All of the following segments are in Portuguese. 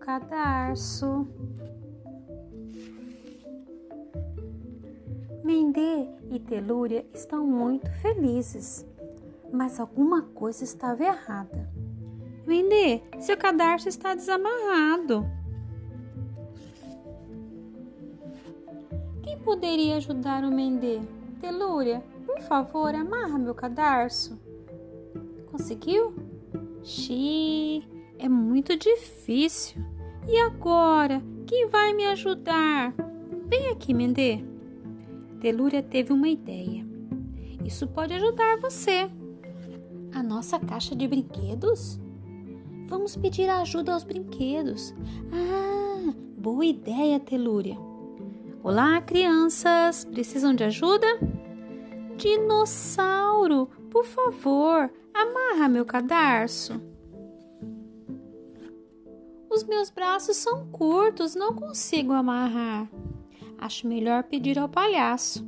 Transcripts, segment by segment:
cadarço. Mendê e Telúria estão muito felizes, mas alguma coisa estava errada. Mendê, seu cadarço está desamarrado. Quem poderia ajudar o Mendê? Telúria, por favor, amarra meu cadarço. Conseguiu? Xi, é muito difícil. E agora? Quem vai me ajudar? Vem aqui, Mendê. Telúria teve uma ideia. Isso pode ajudar você. A nossa caixa de brinquedos? Vamos pedir ajuda aos brinquedos. Ah, boa ideia, Telúria. Olá, crianças! Precisam de ajuda? Dinossauro, por favor, amarra meu cadarço. Os meus braços são curtos, não consigo amarrar. Acho melhor pedir ao palhaço.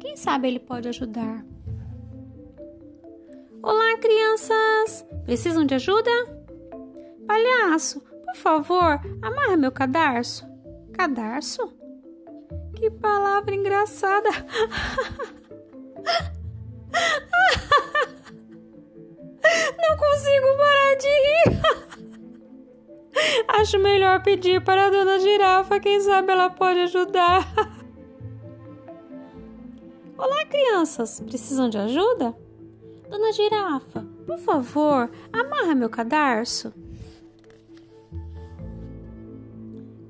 Quem sabe ele pode ajudar. Olá, crianças! Precisam de ajuda? Palhaço, por favor, amarra meu cadarço. Cadarço? Que palavra engraçada! Acho melhor pedir para a dona girafa, quem sabe ela pode ajudar. Olá, crianças, precisam de ajuda? Dona girafa, por favor, amarra meu cadarço.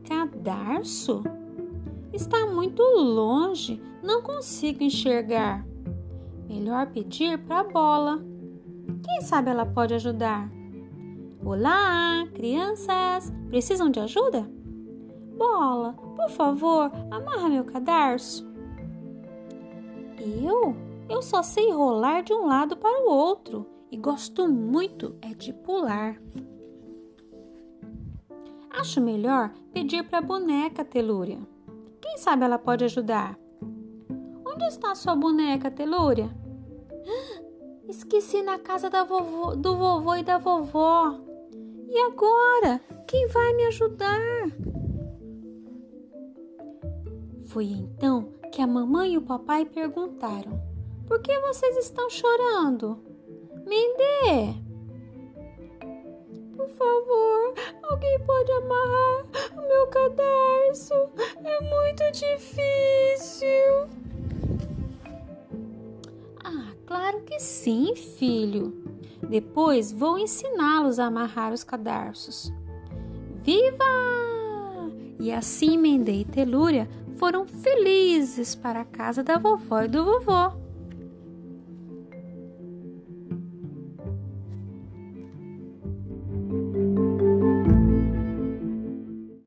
Cadarço? Está muito longe, não consigo enxergar. Melhor pedir para a bola. Quem sabe ela pode ajudar? Olá, crianças! Precisam de ajuda? Bola, por favor, amarra meu cadarço. Eu? Eu só sei rolar de um lado para o outro e gosto muito é de pular. Acho melhor pedir para a boneca Telúria. Quem sabe ela pode ajudar? Onde está sua boneca, Telúria? Esqueci na casa vovô, do vovô e da vovó. E agora? Quem vai me ajudar? Foi então que a mamãe e o papai perguntaram: Por que vocês estão chorando? Mendê! Por favor, alguém pode amarrar o meu cadarço? É muito difícil. Que sim, filho. Depois vou ensiná-los a amarrar os cadarços. Viva! E assim Mendê e Telúria foram felizes para a casa da vovó e do vovô.